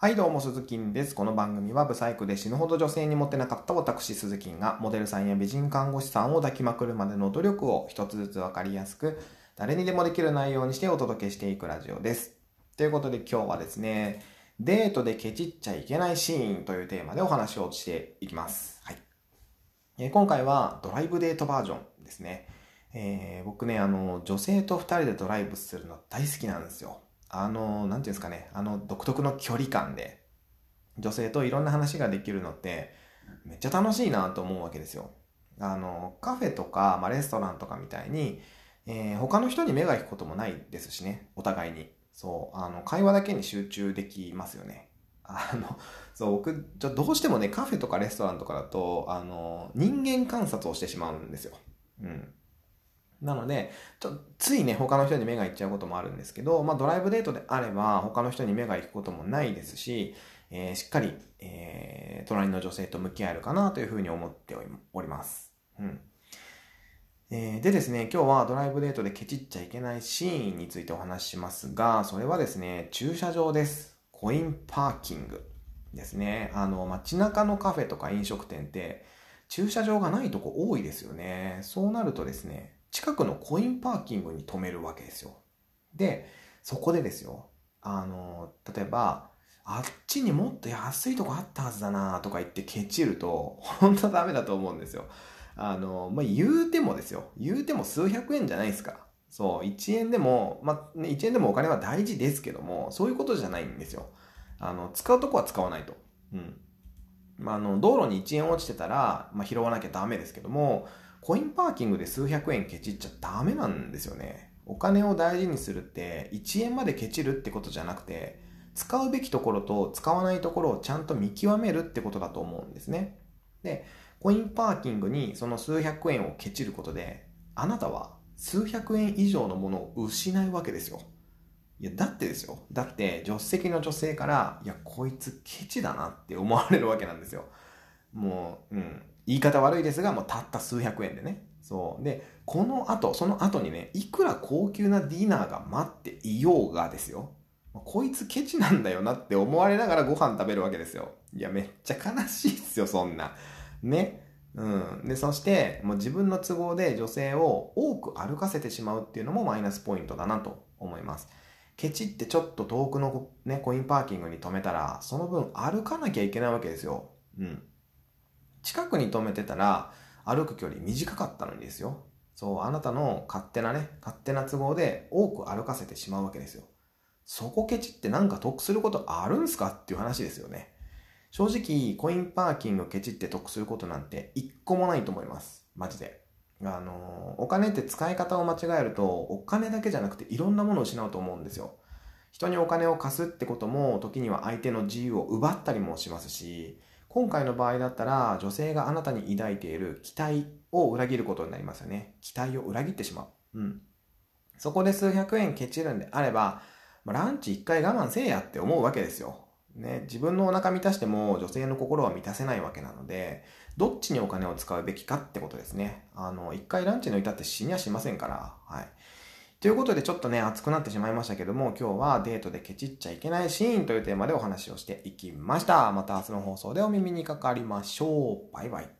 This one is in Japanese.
はい、どうも、鈴木です。この番組は、ブサイクで死ぬほど女性にモテなかった私、鈴木が、モデルさんや美人看護師さんを抱きまくるまでの努力を一つずつわかりやすく、誰にでもできる内容にしてお届けしていくラジオです。ということで今日はですね、デートでケチっちゃいけないシーンというテーマでお話をしていきます。はい。えー今回はドライブデートバージョンですね。えー僕ね、あの、女性と二人でドライブするの大好きなんですよ。あの、なんていうんですかね、あの独特の距離感で、女性といろんな話ができるのって、めっちゃ楽しいなと思うわけですよ。あの、カフェとか、まあ、レストランとかみたいに、えー他の人に目が行くこともないですしね、お互いに。そう、あの、会話だけに集中できますよね。あの、そう、僕、ちょどうしてもね、カフェとかレストランとかだと、あの、人間観察をしてしまうんですよ。うん。なので、ちょついね、他の人に目が行っちゃうこともあるんですけど、まあ、ドライブデートであれば、他の人に目が行くこともないですし、えーしっかり、えー隣の女性と向き合えるかなというふうに思っております。うん。えーでですね、今日はドライブデートでケチっちゃいけないシーンについてお話ししますが、それはですね、駐車場です。コインパーキングですね。あの、街中のカフェとか飲食店って、駐車場がないとこ多いですよね。そうなるとですね、近くのコインパーキングに止めるわけですよ。で、そこでですよ、あの、例えば、あっちにもっと安いとこあったはずだなとか言ってケチると、本当ダメだと思うんですよ。あの、まあ、言うてもですよ。言うても数百円じゃないですか。そう、1円でも、まあ、1円でもお金は大事ですけども、そういうことじゃないんですよ。あの、使うとこは使わないと。うん。まあ、あの、道路に1円落ちてたら、まあ、拾わなきゃダメですけども、コインパーキングで数百円ケチっちゃダメなんですよね。お金を大事にするって、1円までケチるってことじゃなくて、使うべきところと使わないところをちゃんと見極めるってことだと思うんですね。で、コインパーキングにその数百円をケチることで、あなたは数百円以上のものを失うわけですよ。いや、だってですよ。だって、助手席の女性から、いや、こいつケチだなって思われるわけなんですよ。もう、うん。言い方悪いですが、もうたった数百円でね。そう。で、この後、その後にね、いくら高級なディナーが待っていようがですよ。こいつケチなんだよなって思われながらご飯食べるわけですよ。いや、めっちゃ悲しいっすよ、そんな。ね。うん。で、そして、もう自分の都合で女性を多く歩かせてしまうっていうのもマイナスポイントだなと思います。ケチってちょっと遠くのね、コインパーキングに止めたら、その分歩かなきゃいけないわけですよ。うん。近くに止めてたら、歩く距離短かったのにですよ。そう、あなたの勝手なね、勝手な都合で多く歩かせてしまうわけですよ。そこケチってなんか得することあるんすかっていう話ですよね。正直、コインパーキングケチって得することなんて一個もないと思います。マジで。あの、お金って使い方を間違えると、お金だけじゃなくていろんなものを失うと思うんですよ。人にお金を貸すってことも、時には相手の自由を奪ったりもしますし、今回の場合だったら、女性があなたに抱いている期待を裏切ることになりますよね。期待を裏切ってしまう。うん。そこで数百円ケチるんであれば、ランチ一回我慢せえやって思うわけですよ。ね、自分のお腹満たしても女性の心は満たせないわけなので、どっちにお金を使うべきかってことですね。あの、一回ランチ抜いたって死にはしませんから。はい。ということでちょっとね、熱くなってしまいましたけども、今日はデートでケチっちゃいけないシーンというテーマでお話をしていきました。また明日の放送でお耳にかかりましょう。バイバイ。